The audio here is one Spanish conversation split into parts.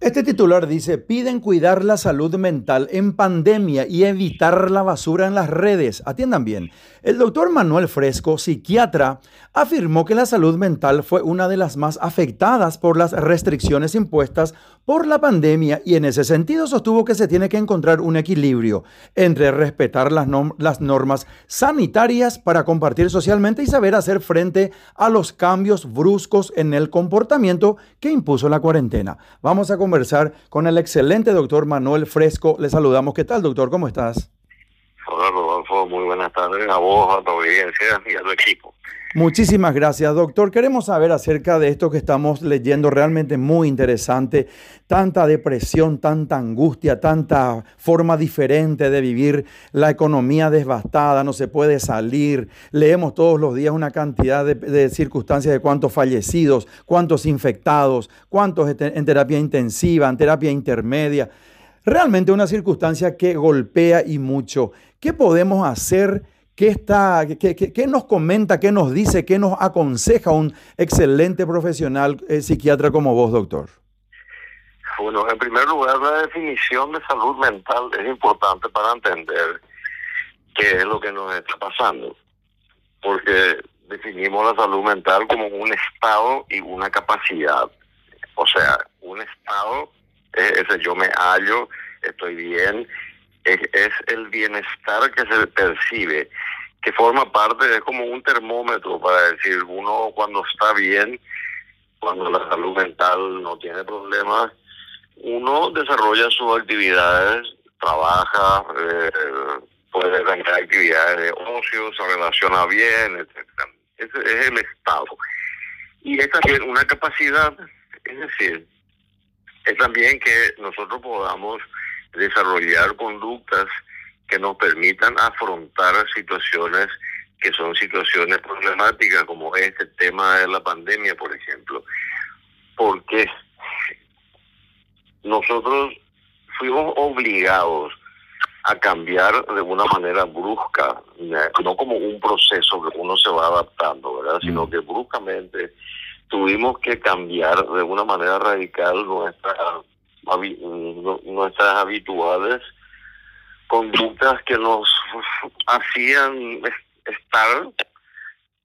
Este titular dice, piden cuidar la salud mental en pandemia y evitar la basura en las redes. Atiendan bien. El doctor Manuel Fresco, psiquiatra, afirmó que la salud mental fue una de las más afectadas por las restricciones impuestas por la pandemia y en ese sentido sostuvo que se tiene que encontrar un equilibrio entre respetar las, normas sanitarias para compartir socialmente y saber hacer frente a los cambios bruscos en el comportamiento que impuso la cuarentena. Vamos a conversar con el excelente doctor Manuel Fresco. Le saludamos. ¿Qué tal, doctor? ¿Cómo estás? Hola, Rodolfo. Muy buenas tardes a vos, a tu audiencia y a tu equipo. Muchísimas gracias, doctor. Queremos saber acerca de esto que estamos leyendo, realmente muy interesante. Tanta depresión, tanta angustia, tanta forma diferente de vivir, la economía devastada, no se puede salir. Leemos todos los días una cantidad de, circunstancias de cuántos fallecidos, cuántos infectados, cuántos en terapia intensiva, en terapia intermedia. Realmente una circunstancia que golpea y mucho. ¿Qué podemos hacer? ¿Qué, está, qué, nos comenta, qué nos dice, qué nos aconseja un excelente profesional eh, psiquiatra como vos, doctor? Bueno, en primer lugar, la definición de salud mental es importante para entender qué es lo que nos está pasando. Porque definimos la salud mental como un estado y una capacidad. O sea, un estado es ese yo me hallo, estoy bien, es, el bienestar que se percibe, que forma parte, es como un termómetro para decir, uno cuando está bien, cuando la salud mental no tiene problemas, uno desarrolla sus actividades, trabaja, eh, puede tener actividades de ocio, se relaciona bien, etcétera. Ese es el estado. Y es también una capacidad, es decir, es también que nosotros podamos desarrollar conductas que nos permitan afrontar situaciones que son situaciones problemáticas como este tema de la pandemia, por ejemplo. Porque nosotros fuimos obligados a cambiar de una manera brusca, no como un proceso que uno se va adaptando, ¿verdad? Sino mm. que bruscamente tuvimos que cambiar de una manera radical nuestra nuestras habituales conductas que nos hacían estar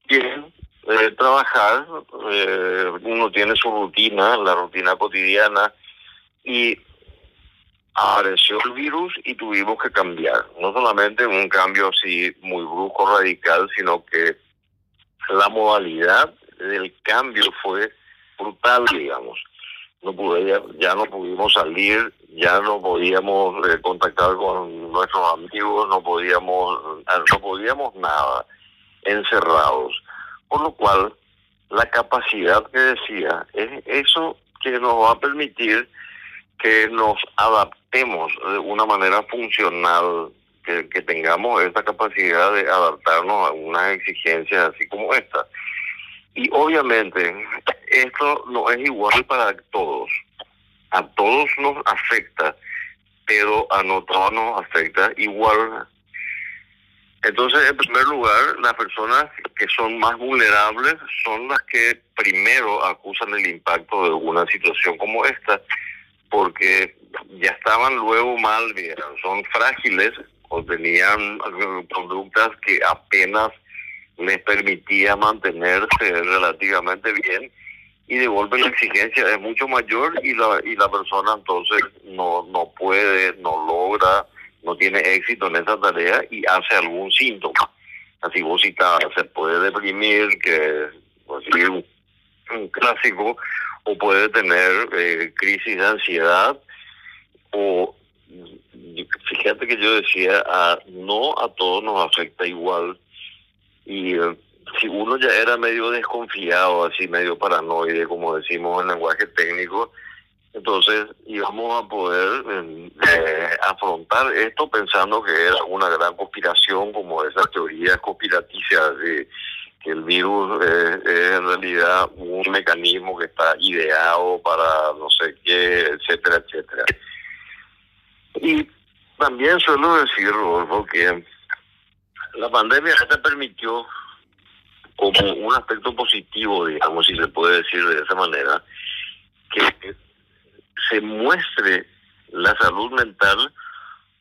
bien, eh, trabajar, eh, uno tiene su rutina, la rutina cotidiana, y apareció el virus y tuvimos que cambiar. No solamente un cambio así muy brusco, radical, sino que la modalidad del cambio fue brutal, digamos no pude, ya, no pudimos salir, ya no podíamos eh, contactar con nuestros amigos, no podíamos, eh, no podíamos nada, encerrados. Por lo cual, la capacidad que decía es eso que nos va a permitir que nos adaptemos de una manera funcional, que, que tengamos esta capacidad de adaptarnos a unas exigencias así como esta. Y obviamente esto no es igual para todos. A todos nos afecta, pero a no todos nos afecta igual. Entonces, en primer lugar, las personas que son más vulnerables son las que primero acusan el impacto de una situación como esta, porque ya estaban luego mal, son frágiles o tenían conductas que apenas les permitía mantenerse relativamente bien y de golpe la exigencia es mucho mayor y la y la persona entonces no no puede no logra no tiene éxito en esa tarea y hace algún síntoma. Así vos se puede deprimir que pues, un, un clásico o puede tener eh, crisis de ansiedad o fíjate que yo decía a, no a todos nos afecta igual y si uno ya era medio desconfiado, así medio paranoide, como decimos en lenguaje técnico, entonces íbamos a poder eh, afrontar esto pensando que era una gran conspiración, como esas teorías conspiraticias de que el virus es, en realidad un mecanismo que está ideado para no sé qué, etcétera, etcétera. Y también suelo decir, Rodolfo, que la pandemia te permitió como un aspecto positivo, digamos, si se puede decir de esa manera, que se muestre la salud mental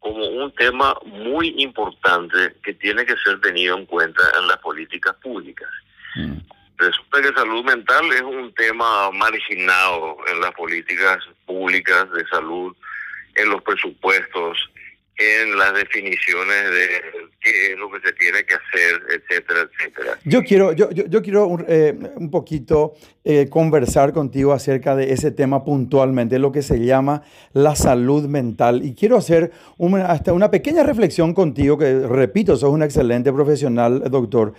como un tema muy importante que tiene que ser tenido en cuenta en las políticas públicas. Mm. Resulta que salud mental es un tema marginado en las políticas públicas de salud, en los presupuestos, en las definiciones de qué es lo que se tiene que hacer, etcétera, etcétera. Yo quiero, yo, yo, quiero un, eh, un poquito eh, conversar contigo acerca de ese tema puntualmente, lo que se llama la salud mental. Y quiero hacer una, hasta una pequeña reflexión contigo, que repito, sos un excelente profesional, doctor.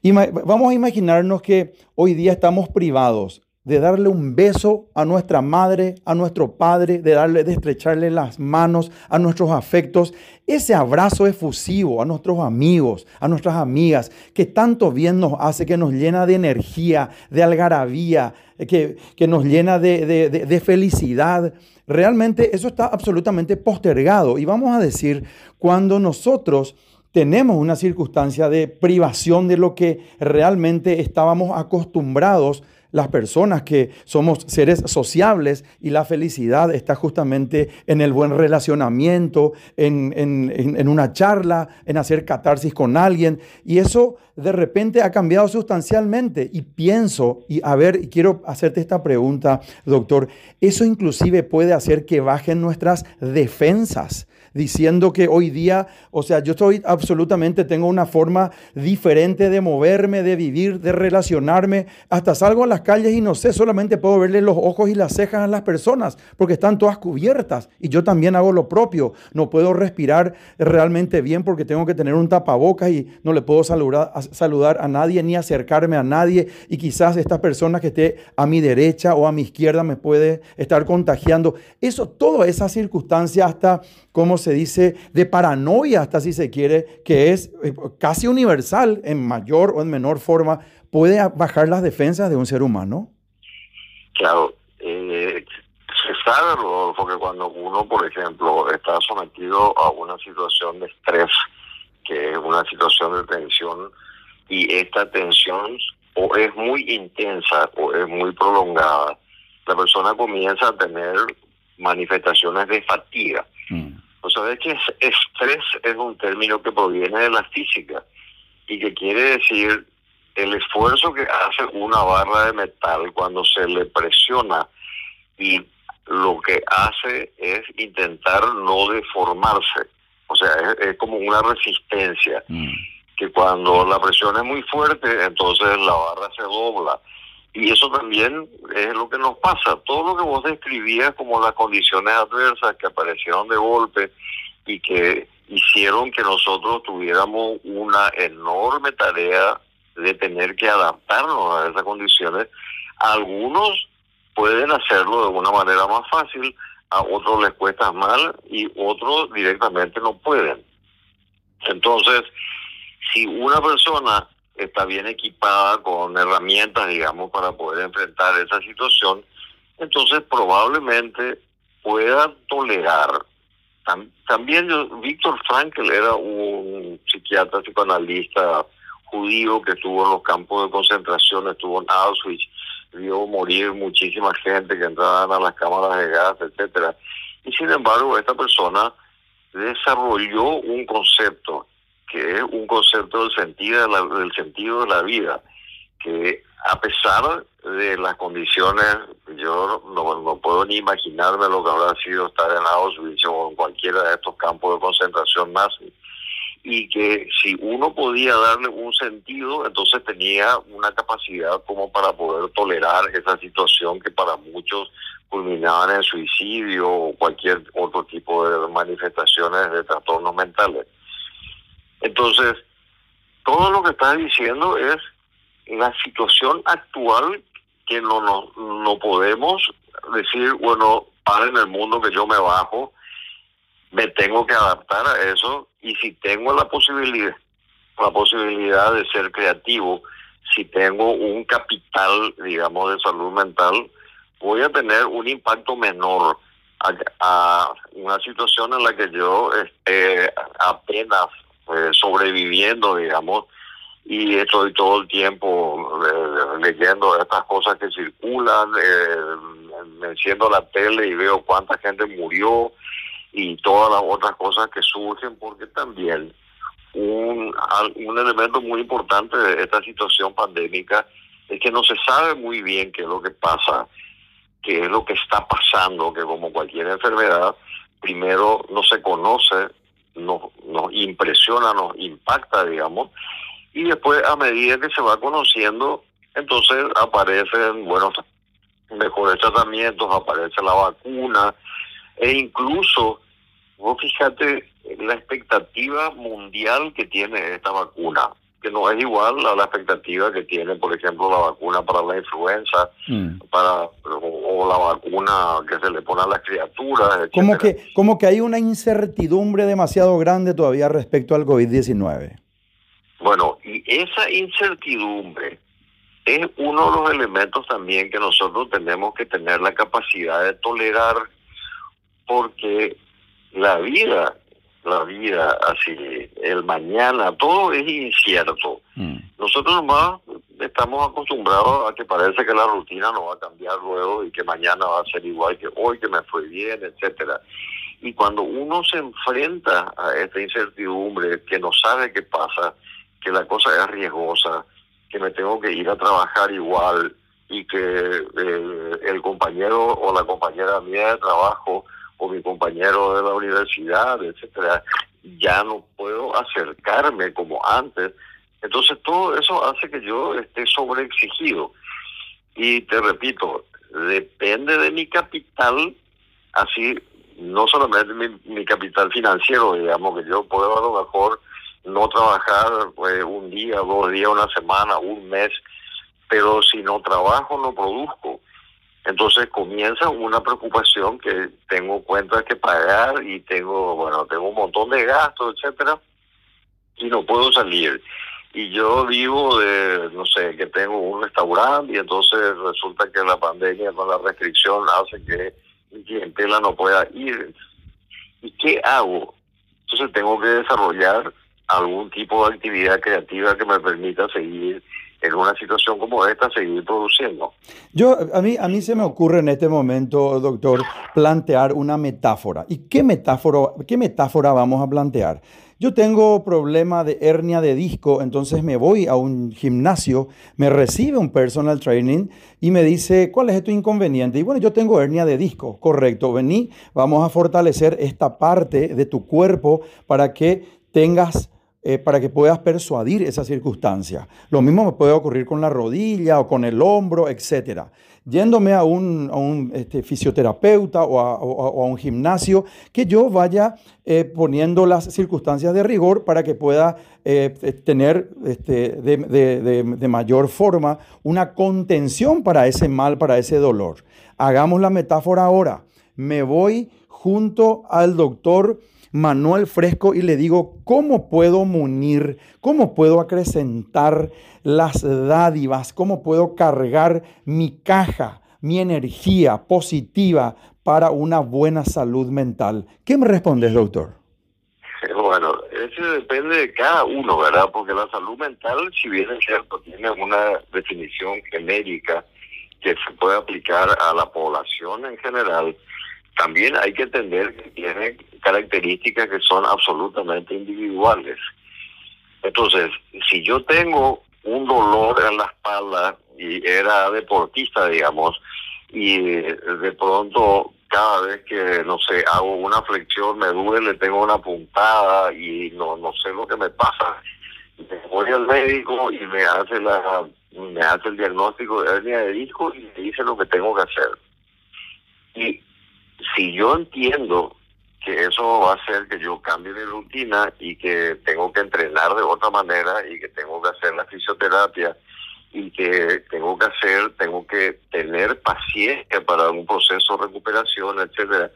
Y vamos a imaginarnos que hoy día estamos privados de darle un beso a nuestra madre, a nuestro padre, de darle, de estrecharle las manos a nuestros afectos, ese abrazo efusivo a nuestros amigos, a nuestras amigas, que tanto bien nos hace, que nos llena de energía, de algarabía, que, que nos llena de, de, de felicidad. Realmente eso está absolutamente postergado. Y vamos a decir, cuando nosotros tenemos una circunstancia de privación de lo que realmente estábamos acostumbrados las personas que somos seres sociables y la felicidad está justamente en el buen relacionamiento, en, una charla, en hacer catarsis con alguien. Y eso de repente ha cambiado sustancialmente. Y pienso, y a ver, y quiero hacerte esta pregunta, doctor, eso inclusive puede hacer que bajen nuestras defensas diciendo que hoy día, o sea, yo estoy absolutamente, tengo una forma diferente de moverme, de vivir, de relacionarme. Hasta salgo a las calles y no sé, solamente puedo verle los ojos y las cejas a las personas porque están todas cubiertas. Y yo también hago lo propio. No puedo respirar realmente bien porque tengo que tener un tapabocas y no le puedo saludar, saludar a nadie ni acercarme a nadie. Y quizás esta persona que esté a mi derecha o a mi izquierda me puede estar contagiando. Eso, toda esa circunstancia hasta, ¿cómo se dice, de paranoia, hasta si se quiere, que es eh, casi universal en mayor o en menor forma, puede bajar las defensas de un ser humano? Claro, eh, se sabe, Rodolfo, que cuando uno, por ejemplo, está sometido a una situación de estrés, que es una situación de tensión, y esta tensión o es muy intensa o es muy prolongada, la persona comienza a tener manifestaciones de fatiga. Sea, que estrés es un término que proviene de la física y que quiere decir el esfuerzo que hace una barra de metal cuando se le presiona y lo que hace es intentar no deformarse. O sea, es, como una resistencia. Mm. Que cuando la presión es muy fuerte, entonces la barra se dobla. Y eso también es lo que nos pasa. Todo lo que vos describías como las condiciones adversas que aparecieron de golpe y que hicieron que nosotros tuviéramos una enorme tarea de tener que adaptarnos a esas condiciones. Algunos pueden hacerlo de una manera más fácil, a otros les cuesta mal y otros directamente no pueden. Entonces, si una persona está bien equipada con herramientas, digamos, para poder enfrentar esa situación, entonces probablemente pueda tolerar. También Víctor Frankl era un psiquiatra psicoanalista judío que estuvo en los campos de concentración, estuvo en Auschwitz, vio morir muchísima gente que entraban a las cámaras de gas, etcétera. Y sin embargo, esta persona desarrolló un concepto que es un concepto del sentido de la, del sentido de la vida, que a pesar de las condiciones, yo no, puedo ni imaginarme lo que habrá sido estar en Auschwitz o en cualquiera de estos campos de concentración nazi, y que si uno podía darle un sentido, entonces tenía una capacidad como para poder tolerar esa situación que para muchos culminaban en suicidio o cualquier otro tipo de manifestaciones de trastornos mentales. Entonces, todo lo que estás diciendo es la situación actual que no, no, no podemos decir, bueno, para en el mundo que yo me bajo, me tengo que adaptar a eso y si tengo la posibilidad, la posibilidad de ser creativo, si tengo un capital, digamos, de salud mental, voy a tener un impacto menor a, una situación en la que yo este, apenas pues, sobreviviendo, digamos, y estoy todo el tiempo eh, leyendo estas cosas que circulan, eh, me enciendo la tele y veo cuánta gente murió y todas las otras cosas que surgen, porque también un, un elemento muy importante de esta situación pandémica es que no se sabe muy bien qué es lo que pasa, qué es lo que está pasando, que como cualquier enfermedad, primero no se conoce, nos, nos impresiona, nos impacta, digamos, y después a medida que se va conociendo, entonces aparecen, bueno, mejores tratamientos, aparece la vacuna, e incluso, vos fíjate la expectativa mundial que tiene esta vacuna, que no es igual a la expectativa que tiene, por ejemplo, la vacuna para la influenza, mm. para o, la vacuna que se le pone a las criaturas. Como que, como que hay una incertidumbre demasiado grande todavía respecto al COVID-19. Bueno, y esa incertidumbre es uno de los elementos también que nosotros tenemos que tener la capacidad de tolerar porque la vida, la vida así, el mañana, todo es incierto. Mm. Nosotros nomás estamos acostumbrados a que parece que la rutina no va a cambiar luego y que mañana va a ser igual que hoy, que me fue bien, etcétera. Y cuando uno se enfrenta a esta incertidumbre, que no sabe qué pasa, que la cosa es riesgosa, que me tengo que ir a trabajar igual y que eh, el compañero o la compañera mía de trabajo o mi compañero de la universidad, etcétera, ya no puedo acercarme como antes. Entonces todo eso hace que yo esté sobreexigido. Y te repito, depende de mi capital, así no solamente mi, mi capital financiero, digamos que yo puedo a lo mejor no trabajar pues, un día, dos días, una semana, un mes, pero si no trabajo no produzco. Entonces comienza una preocupación que tengo cuentas que pagar y tengo, bueno, tengo un montón de gastos, etcétera, y no puedo salir. Y yo vivo de, no sé, que tengo un restaurante y entonces resulta que la pandemia con la restricción hace que mi clientela no pueda ir. ¿Y qué hago? Entonces tengo que desarrollar algún tipo de actividad creativa que me permita seguir en una situación como esta, seguir produciendo. Yo, a mí, a mí se me ocurre en este momento, doctor, plantear una metáfora. ¿Y qué metáfora, qué metáfora vamos a plantear? Yo tengo problema de hernia de disco, entonces me voy a un gimnasio, me recibe un personal training y me dice, ¿cuál es tu inconveniente? Y bueno, yo tengo hernia de disco, correcto, vení, vamos a fortalecer esta parte de tu cuerpo para que tengas eh, para que puedas persuadir esa circunstancia. Lo mismo me puede ocurrir con la rodilla o con el hombro, etc. Yéndome a un, este, fisioterapeuta o a, un gimnasio, que yo vaya eh, poniendo las circunstancias de rigor para que pueda eh, tener este, de mayor forma una contención para ese mal, para ese dolor. Hagamos la metáfora ahora. Me voy junto al doctor Manuel Fresco y le digo, ¿cómo puedo munir? ¿Cómo puedo acrecentar las dádivas? ¿Cómo puedo cargar mi caja, mi energía positiva para una buena salud mental? ¿Qué me respondes, doctor? Bueno, eso depende de cada uno, ¿verdad? Porque la salud mental, si bien es cierto, tiene una definición genérica que se puede aplicar a la población en general, también hay que entender que tiene características que son absolutamente individuales. Entonces, si yo tengo un dolor en la espalda y era deportista, digamos, y de pronto cada vez que, no sé, hago una flexión me duele, tengo una puntada y no, no sé lo que me pasa. Voy al médico y me hace la me hace el diagnóstico de hernia de disco y me dice lo que tengo que hacer. Y si yo entiendo que eso va a hacer que yo cambie mi rutina y que tengo que entrenar de otra manera y que tengo que hacer la fisioterapia y que tengo que hacer, tengo que tener paciencia para un proceso de recuperación, etcétera.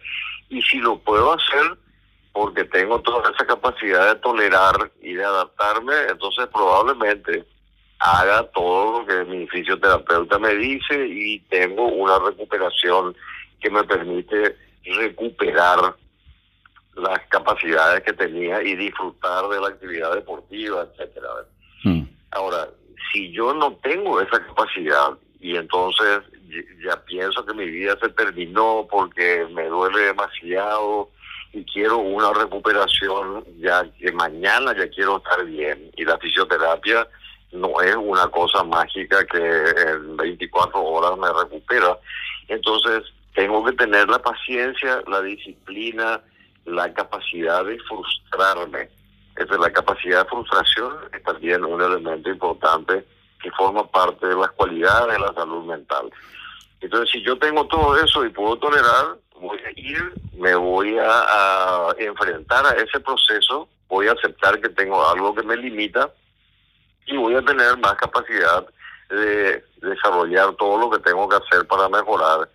Y si lo puedo hacer porque tengo toda esa capacidad de tolerar y de adaptarme, entonces probablemente haga todo lo que mi fisioterapeuta me dice y tengo una recuperación que me permite recuperar las capacidades que tenía y disfrutar de la actividad deportiva, etcétera. Hmm. Ahora, si yo no tengo esa capacidad y entonces ya pienso que mi vida se terminó porque me duele demasiado y quiero una recuperación ya que mañana ya quiero estar bien y la fisioterapia no es una cosa mágica que en 24 horas me recupera entonces tengo que tener la paciencia la disciplina la capacidad de frustrarme. Entonces la capacidad de frustración es también un elemento importante que forma parte de las cualidades de la salud mental. Entonces si yo tengo todo eso y puedo tolerar voy a ir, me voy a, enfrentar a ese proceso, voy a aceptar que tengo algo que me limita y voy a tener más capacidad de desarrollar todo lo que tengo que hacer para mejorar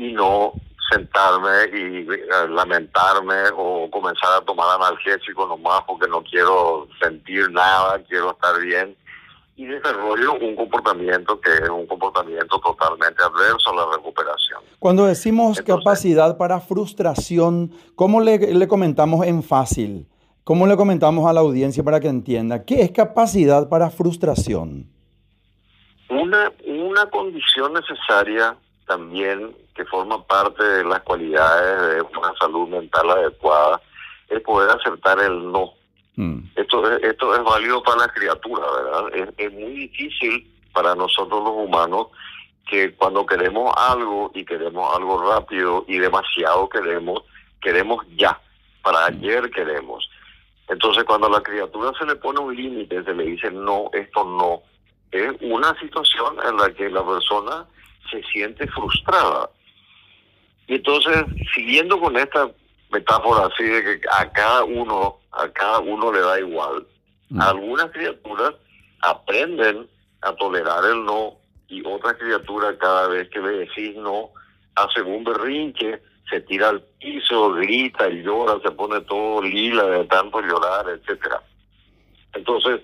y no sentarme y eh, lamentarme o comenzar a tomar analgésico nomás porque no quiero sentir nada, quiero estar bien y desarrollo un comportamiento que es un comportamiento totalmente adverso a la recuperación. Cuando decimos capacidad para frustración, ¿cómo le, le, comentamos en fácil? ¿Cómo le comentamos a la audiencia para que entienda? ¿Qué es capacidad para frustración? Una, una condición necesaria también que forma parte de las cualidades de una salud mental adecuada es poder aceptar el no Mm. Esto, esto es válido para la criatura, ¿verdad? Es, muy difícil para nosotros los humanos que cuando queremos algo y queremos algo rápido y demasiado queremos, queremos ya, para mm. ayer queremos. Entonces cuando a la criatura se le pone un límite, se le dice no, esto no, es una situación en la que la persona se siente frustrada. Y entonces, siguiendo con esta metáfora así de que a cada uno a cada uno le da igual. Mm. Algunas criaturas aprenden a tolerar el no y otras criaturas cada vez que le decís no hace un berrinche, se tira al piso, grita, llora, se pone todo lila de tanto llorar, etcétera. Entonces,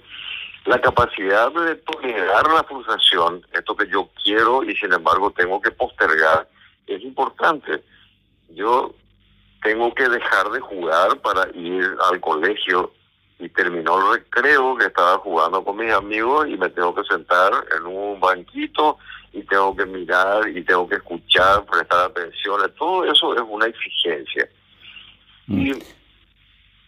la capacidad de tolerar la frustración, esto que yo quiero y sin embargo tengo que postergar, es importante. Yo tengo que dejar de jugar para ir al colegio y terminó el recreo que estaba jugando con mis amigos y me tengo que sentar en un banquito y tengo que mirar y tengo que escuchar, prestar atención. Todo eso es una exigencia. Mm.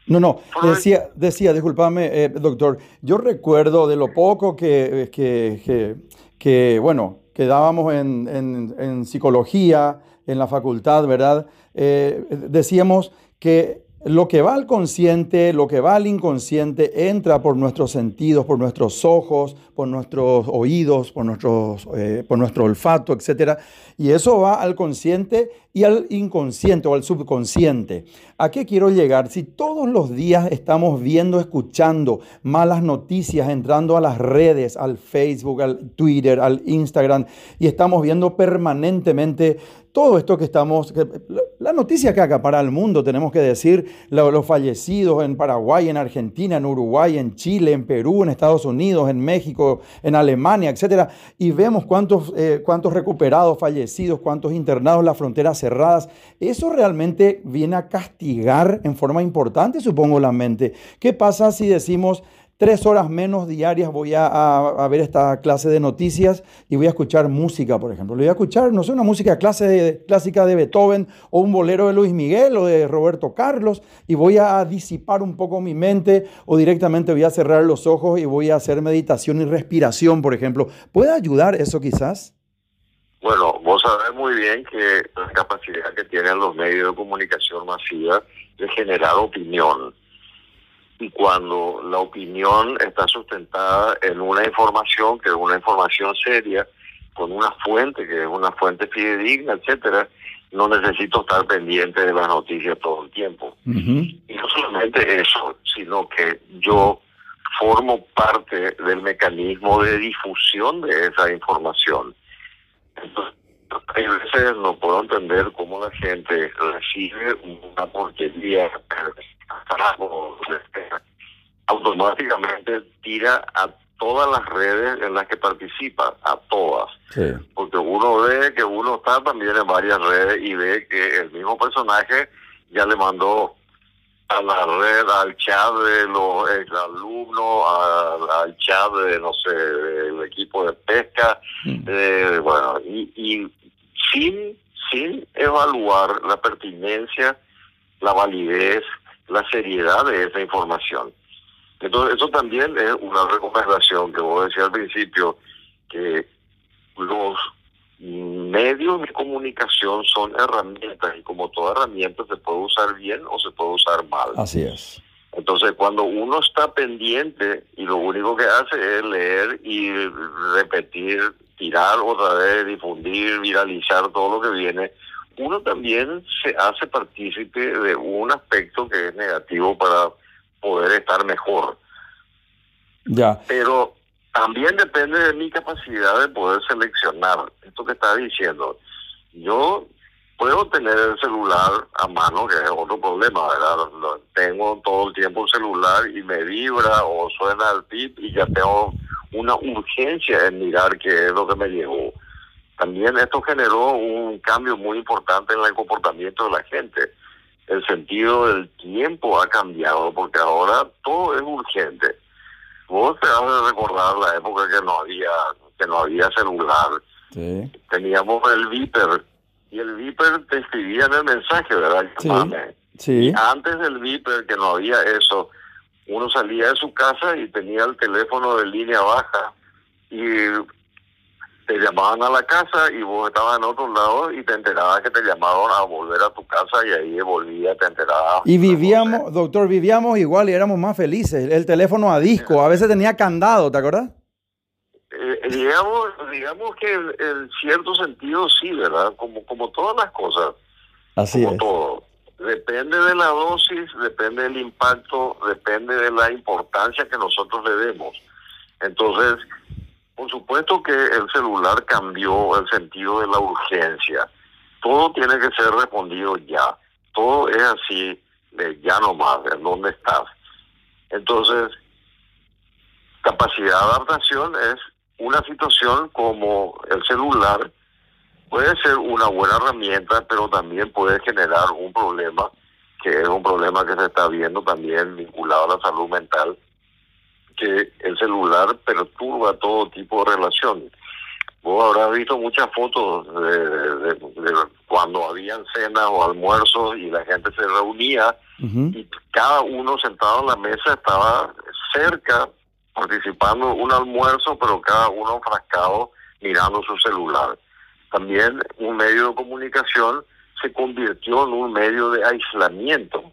no, no, decía, decía, discúlpame, eh, doctor, yo recuerdo de lo poco que, que, que, bueno, que dábamos en, en, psicología, en la facultad, ¿verdad? Eh, decíamos que lo que va al consciente, lo que va al inconsciente, entra por nuestros sentidos, por nuestros ojos, por nuestros oídos, por, eh, nuestro olfato, etc. Y eso va al consciente y al inconsciente o al subconsciente. ¿A qué quiero llegar? Si todos los días estamos viendo, escuchando malas noticias, entrando a las redes, al Facebook, al Twitter, al Instagram, y estamos viendo permanentemente todo esto que estamos, la noticia que acapara el mundo, tenemos que decir, los fallecidos en Paraguay, en Argentina, en Uruguay, en Chile, en Perú, en Estados Unidos, en México, en Alemania, etcétera, y vemos cuántos, eh, cuántos recuperados, fallecidos, cuántos internados, las fronteras cerradas. Eso realmente viene a castigar en forma importante, supongo, la mente. ¿Qué pasa si decimos tres horas menos diarias voy a, ver esta clase de noticias y voy a escuchar música, por ejemplo. Le voy a escuchar, no sé, una música clase clásica de Beethoven o un bolero de Luis Miguel o de Roberto Carlos y voy a disipar un poco mi mente o directamente voy a cerrar los ojos y voy a hacer meditación y respiración, por ejemplo. ¿Puede ayudar eso quizás? Bueno, vos sabés muy bien que la capacidad que tienen los medios de comunicación masiva de generar opinión y cuando la opinión está sustentada en una información que es una información seria, con una fuente que es una fuente fidedigna, etcétera, no necesito estar pendiente de las noticias todo el tiempo. Y no solamente eso, sino que yo formo parte del mecanismo de difusión de esa información. Entonces, hay veces no puedo entender cómo la gente recibe una porquería automáticamente tira a todas las redes en las que participa, a todas. Porque uno ve que uno está también en varias redes y ve que el mismo personaje ya le mandó a la red, al chat de los alumnos, al, chat de, no sé, del equipo de pesca, mm. eh, bueno, y, y sin, sin evaluar la pertinencia, la validez, la seriedad de esa información. Entonces, eso también es una recomendación que vos decías al principio, que los medios de comunicación son herramientas y como toda herramienta se puede usar bien o se puede usar mal. Así es. Entonces, cuando uno está pendiente y lo único que hace es leer y repetir, tirar otra vez, difundir, viralizar todo lo que viene, uno también se hace partícipe de un aspecto que es negativo para poder estar mejor. Ya. Pero también depende de mi capacidad de poder seleccionar esto que está diciendo. Yo puedo tener el celular a mano, que es otro problema, ¿verdad? Tengo todo el tiempo el celular y me vibra o suena el pip y ya tengo una urgencia en mirar qué es lo que me llegó. También esto generó un cambio muy importante en el comportamiento de la gente. El sentido del tiempo ha cambiado porque ahora todo es urgente Vos te vas a recordar la época que no había que no había celular. Teníamos el Viper y el Viper te escribía en el mensaje, ¿verdad? Sí. Y antes del Viper, que no había eso, uno salía de su casa y tenía el teléfono de línea baja y te llamaban a la casa y vos estabas en otro lado y te enterabas que te llamaban a volver a tu casa y ahí volvía, te enterabas. Y vivíamos, doctor, vivíamos igual y éramos más felices. El teléfono a disco, a veces tenía candado, ¿te acuerdas? Eh, digamos, digamos que en, cierto sentido sí, ¿verdad? Como, como todas las cosas. Así como es. todo. Depende de la dosis, depende del impacto, depende de la importancia que nosotros le demos. Entonces, por supuesto que el celular cambió el sentido de la urgencia. Todo tiene que ser respondido ya. Todo es así, de ya nomás, de dónde estás. Entonces, capacidad de adaptación es una situación como el celular. Puede ser una buena herramienta, pero también puede generar un problema, que es un problema que se está viendo también vinculado a la salud mental, que el celular perturba todo tipo de relación. Vos habrás visto muchas fotos de, cuando habían cenas o almuerzos y la gente se reunía y cada uno sentado en la mesa estaba cerca participando un almuerzo, pero cada uno enfrascado mirando su celular. También un medio de comunicación se convirtió en un medio de aislamiento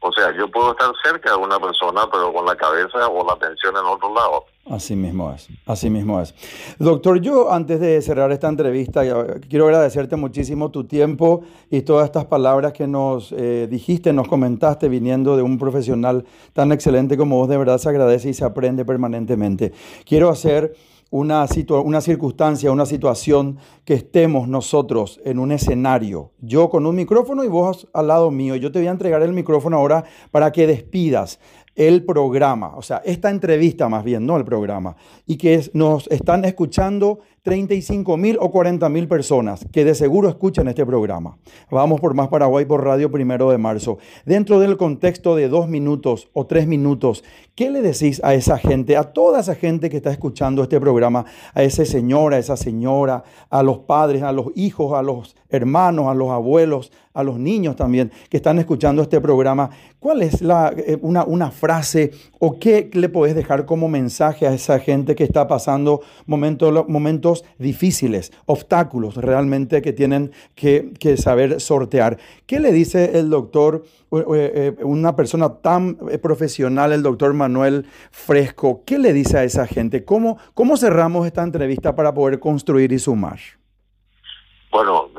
o sea, yo puedo estar cerca de una persona, pero con la cabeza o la atención en otro lado. Así mismo es, así mismo es. Doctor, yo antes de cerrar esta entrevista, quiero agradecerte muchísimo tu tiempo y todas estas palabras que nos eh, dijiste, nos comentaste, viniendo de un profesional tan excelente como vos, de verdad se agradece y se aprende permanentemente. Quiero hacer una, una circunstancia, una situación que estemos nosotros en un escenario, yo con un micrófono y vos al lado mío. Yo te voy a entregar el micrófono ahora para que despidas el programa, o sea, esta entrevista más bien, no el programa, y que nos están escuchando 35 mil o 40 mil personas que de seguro escuchan este programa. Vamos por Más Paraguay por Radio Primero de Marzo. Dentro del contexto de dos minutos o tres minutos, ¿qué le decís a esa gente, a toda esa gente que está escuchando este programa, a ese señor, a esa señora, a los padres, a los hijos, a los hermanos, a los abuelos, a los niños también que están escuchando este programa? ¿Cuál es eh, una, una frase o qué le podés dejar como mensaje a esa gente que está pasando momentos, momentos difíciles, obstáculos realmente que tienen que, saber sortear. ¿Qué le dice el doctor, eh, una persona tan eh, profesional, el doctor Manuel Fresco? ¿Qué le dice a esa gente? ¿Cómo, cómo cerramos esta entrevista para poder construir y sumar? Bueno,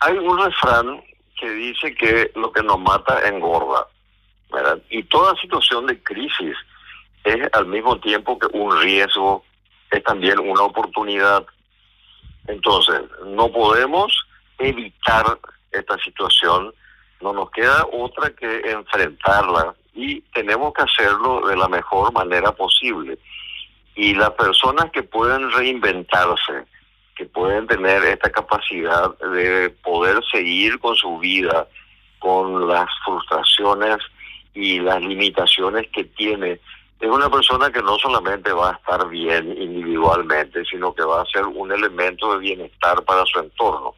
hay un refrán que dice que lo que nos mata engorda. Y toda situación de crisis es al mismo tiempo que un riesgo es también una oportunidad. Entonces, no podemos evitar esta situación, no nos queda otra que enfrentarla y tenemos que hacerlo de la mejor manera posible. Y las personas que pueden reinventarse, que pueden tener esta capacidad de poder seguir con su vida, con las frustraciones y las limitaciones que tiene, es una persona que no solamente va a estar bien individualmente, sino que va a ser un elemento de bienestar para su entorno.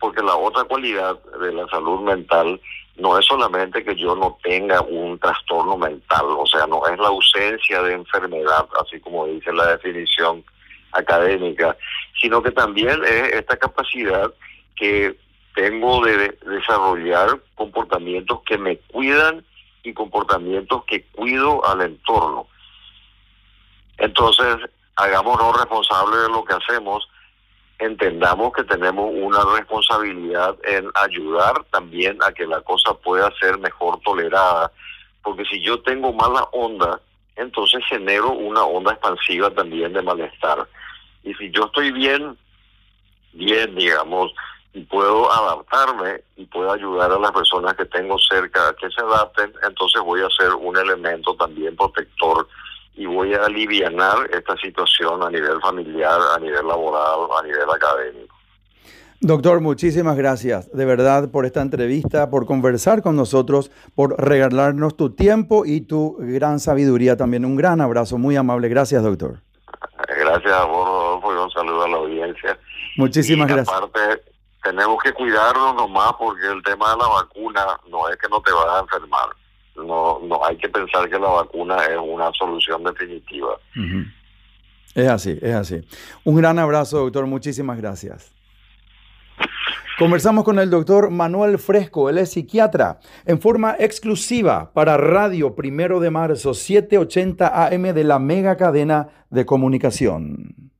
Porque la otra cualidad de la salud mental no es solamente que yo no tenga un trastorno mental, o sea, no es la ausencia de enfermedad, así como dice la definición académica, sino que también es esta capacidad que tengo de desarrollar comportamientos que me cuidan y comportamientos que cuido al entorno. Entonces, hagámonos responsables de lo que hacemos, entendamos que tenemos una responsabilidad en ayudar también a que la cosa pueda ser mejor tolerada, porque si yo tengo mala onda, entonces genero una onda expansiva también de malestar. Y si yo estoy bien, bien, digamos, y puedo adaptarme y puedo ayudar a las personas que tengo cerca a que se adapten, entonces voy a ser un elemento también protector y voy a aliviar esta situación a nivel familiar, a nivel laboral, a nivel académico. Doctor, muchísimas gracias de verdad por esta entrevista, por conversar con nosotros, por regalarnos tu tiempo y tu gran sabiduría también. Un gran abrazo, muy amable. Gracias, doctor. Gracias a vos, Rodolfo, y un saludo a la audiencia. Muchísimas gracias. Aparte, tenemos que cuidarnos nomás porque el tema de la vacuna no es que no te vas a enfermar. No, no hay que pensar que la vacuna es una solución definitiva. Es así, es así. Un gran abrazo, doctor. Muchísimas gracias. Conversamos con el doctor Manuel Fresco, él es psiquiatra, en forma exclusiva para Radio Primero de Marzo, 780 AM de la mega cadena de comunicación.